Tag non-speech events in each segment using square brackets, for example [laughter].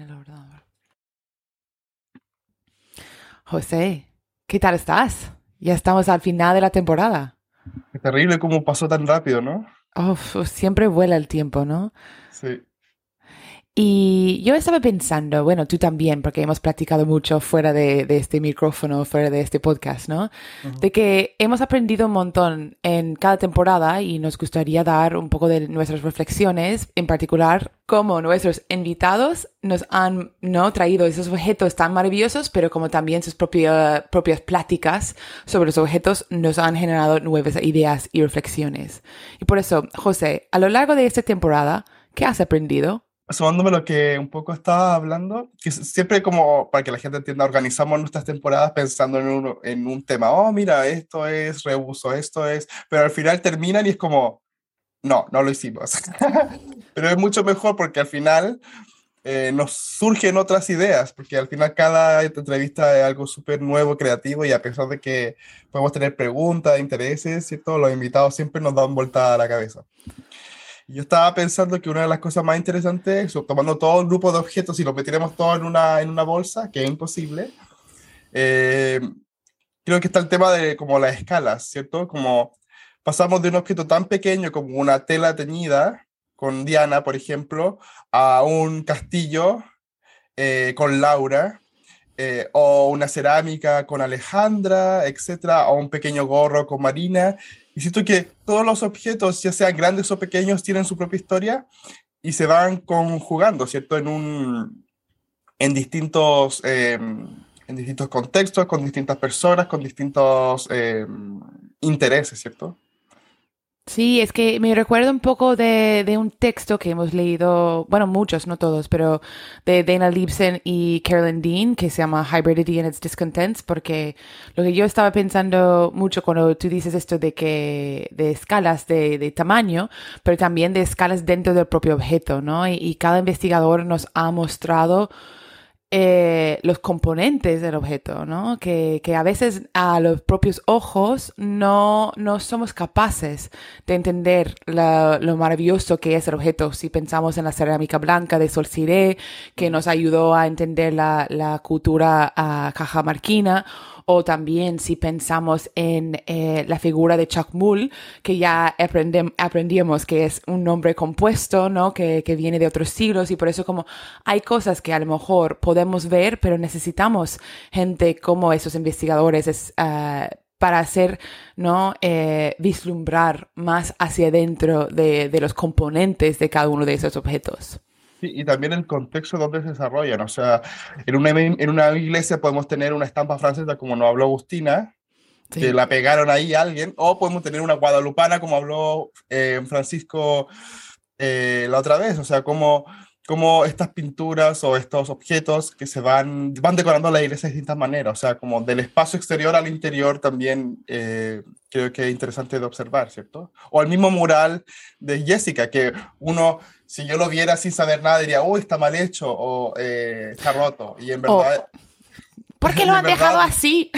el ordenador. José, ¿qué tal estás? Ya estamos al final de la temporada. Es terrible cómo pasó tan rápido, ¿no? siempre vuela el tiempo, ¿no? Sí. Y yo estaba pensando, bueno, tú también, porque hemos practicado mucho fuera de, este micrófono, fuera de este podcast, ¿no? De que hemos aprendido un montón en cada temporada y nos gustaría dar un poco de nuestras reflexiones, en particular cómo nuestros invitados nos han ¿no? traído esos objetos tan maravillosos, pero como también sus propias propias pláticas sobre los objetos nos han generado nuevas ideas y reflexiones. Y por eso, José, a lo largo de esta temporada, ¿qué has aprendido? Sumándome lo que un poco estaba hablando, que siempre como para que la gente entienda, organizamos nuestras temporadas pensando en un, en un tema, oh, mira, esto es reuso, esto es, pero al final terminan y es como, no, no lo hicimos. [laughs] pero es mucho mejor porque al final eh, nos surgen otras ideas, porque al final cada entrevista es algo súper nuevo, creativo, y a pesar de que podemos tener preguntas, intereses, ¿cierto? los invitados siempre nos dan vuelta a la cabeza. Yo estaba pensando que una de las cosas más interesantes es tomando todo el grupo de objetos y los metiéramos todos en una, en una bolsa, que es imposible. Eh, creo que está el tema de como las escalas, ¿cierto? Como pasamos de un objeto tan pequeño como una tela teñida con Diana, por ejemplo, a un castillo eh, con Laura, eh, o una cerámica con Alejandra, etcétera, o un pequeño gorro con Marina, y siento que todos los objetos, ya sean grandes o pequeños, tienen su propia historia y se van conjugando, ¿cierto? En, un, en, distintos, em, en distintos contextos, con distintas personas, con distintos em, intereses, ¿cierto? Sí, es que me recuerda un poco de, de, un texto que hemos leído, bueno, muchos, no todos, pero de Dana Liebsen y Carolyn Dean, que se llama Hybridity and its Discontents, porque lo que yo estaba pensando mucho cuando tú dices esto de que, de escalas de, de tamaño, pero también de escalas dentro del propio objeto, ¿no? y cada investigador nos ha mostrado eh, los componentes del objeto, ¿no? Que, que, a veces a los propios ojos no, no somos capaces de entender lo maravilloso que es el objeto. Si pensamos en la cerámica blanca de Sol que nos ayudó a entender la, la cultura a cajamarquina, o también si pensamos en eh, la figura de Chacmul, que ya aprendimos que es un nombre compuesto, ¿no? Que, que, viene de otros siglos y por eso como hay cosas que a lo mejor podemos ver, pero necesitamos gente como esos investigadores ah, para hacer, ¿no? Eh, vislumbrar más hacia adentro de, de los componentes de cada uno de esos objetos y también el contexto donde se desarrollan. O sea, en una, en una iglesia podemos tener una estampa francesa como nos habló Agustina, que la pegaron ahí a alguien, o podemos tener una guadalupana como habló eh, Francisco eh, la otra vez. O sea, como, como estas pinturas o estos objetos que se van, van decorando la iglesia de distintas maneras. O sea, como del espacio exterior al interior también eh, creo que es interesante de observar, ¿cierto? O el mismo mural de Jessica, que uno si yo lo viera sin saber nada, diría, uy, está mal hecho o eh, está roto. Y en verdad. ¿Por qué [laughs] lo han dejado así?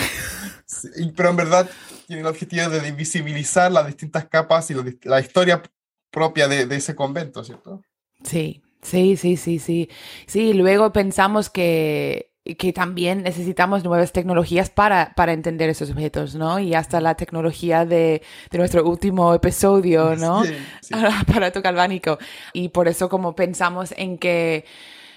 [laughs] pero en verdad tiene el objetivo de visibilizar las distintas capas y la historia propia de, de ese convento, ¿cierto? Sí, sí, sí, sí, sí. Sí, luego pensamos que que también necesitamos nuevas tecnologías para, para entender esos objetos, ¿no? Y hasta la tecnología de, de nuestro último episodio, ¿no? Sí, sí. [laughs] Aparato galvánico. Y por eso como pensamos en que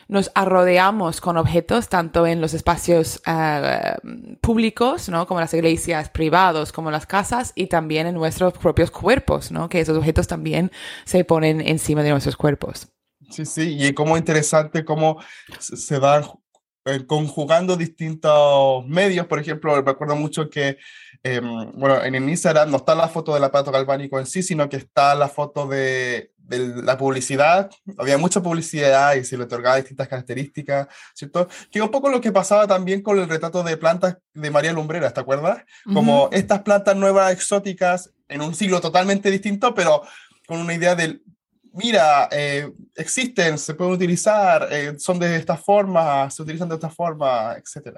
nos arrodeamos con objetos tanto en los espacios uh, públicos, ¿no? Como las iglesias, privados, como las casas y también en nuestros propios cuerpos, ¿no? Que esos objetos también se ponen encima de nuestros cuerpos. Sí, sí, y como interesante cómo se dan eh, conjugando distintos medios. Por ejemplo, me acuerdo mucho que, em, bueno, en Instagram no está la foto del aparato galvánico en sí, sino que está la foto de, de la publicidad. Había mucha publicidad y se le otorgaba distintas características, ¿cierto? Que un poco lo que pasaba también con el retrato de plantas de María Lumbreras, ¿te acuerdas? Como estas plantas nuevas, exóticas, en un siglo totalmente distinto, pero con una idea del mira, eh, existen, se pueden utilizar, eh, son de esta forma, se utilizan de esta forma, etc.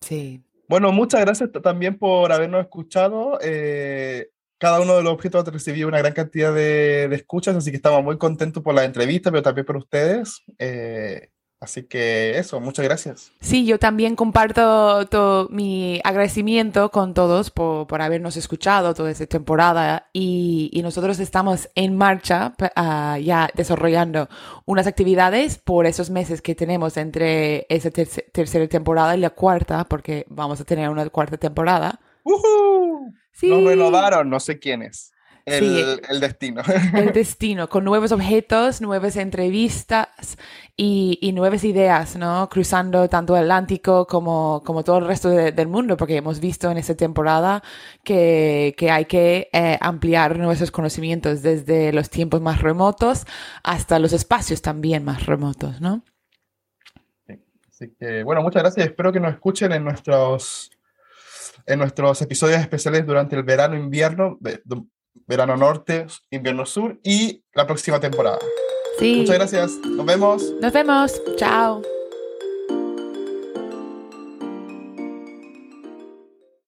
Sí. Bueno, muchas gracias también por habernos escuchado. Eh, cada uno de los objetos ha recibido una gran cantidad de, escuchas, así que estamos muy contentos por la entrevista, pero también por ustedes. Así que eso, muchas gracias. Sí, yo también comparto todo mi agradecimiento con todos por, por habernos escuchado toda esta temporada y, y nosotros estamos en marcha uh, ya desarrollando unas actividades por esos meses que tenemos entre esa ter tercera temporada y la cuarta, porque vamos a tener una cuarta temporada. Uh -huh. sí. Nos renovaron, no sé quiénes. El, sí, el, destino. [laughs] El destino, con nuevos objetos, nuevas entrevistas y, y, nuevas ideas, ¿no? Cruzando tanto el Atlántico como, como todo el resto de, del mundo, porque hemos visto en esta temporada que, que hay que eh, ampliar nuestros conocimientos desde los tiempos más remotos hasta los espacios también más remotos, ¿no? Así que, bueno, muchas gracias. Espero que nos escuchen en nuestros, en nuestros episodios especiales durante el verano, invierno, verano norte, invierno sur y la próxima temporada. Sí. Muchas gracias. Nos vemos. Nos vemos. Chao.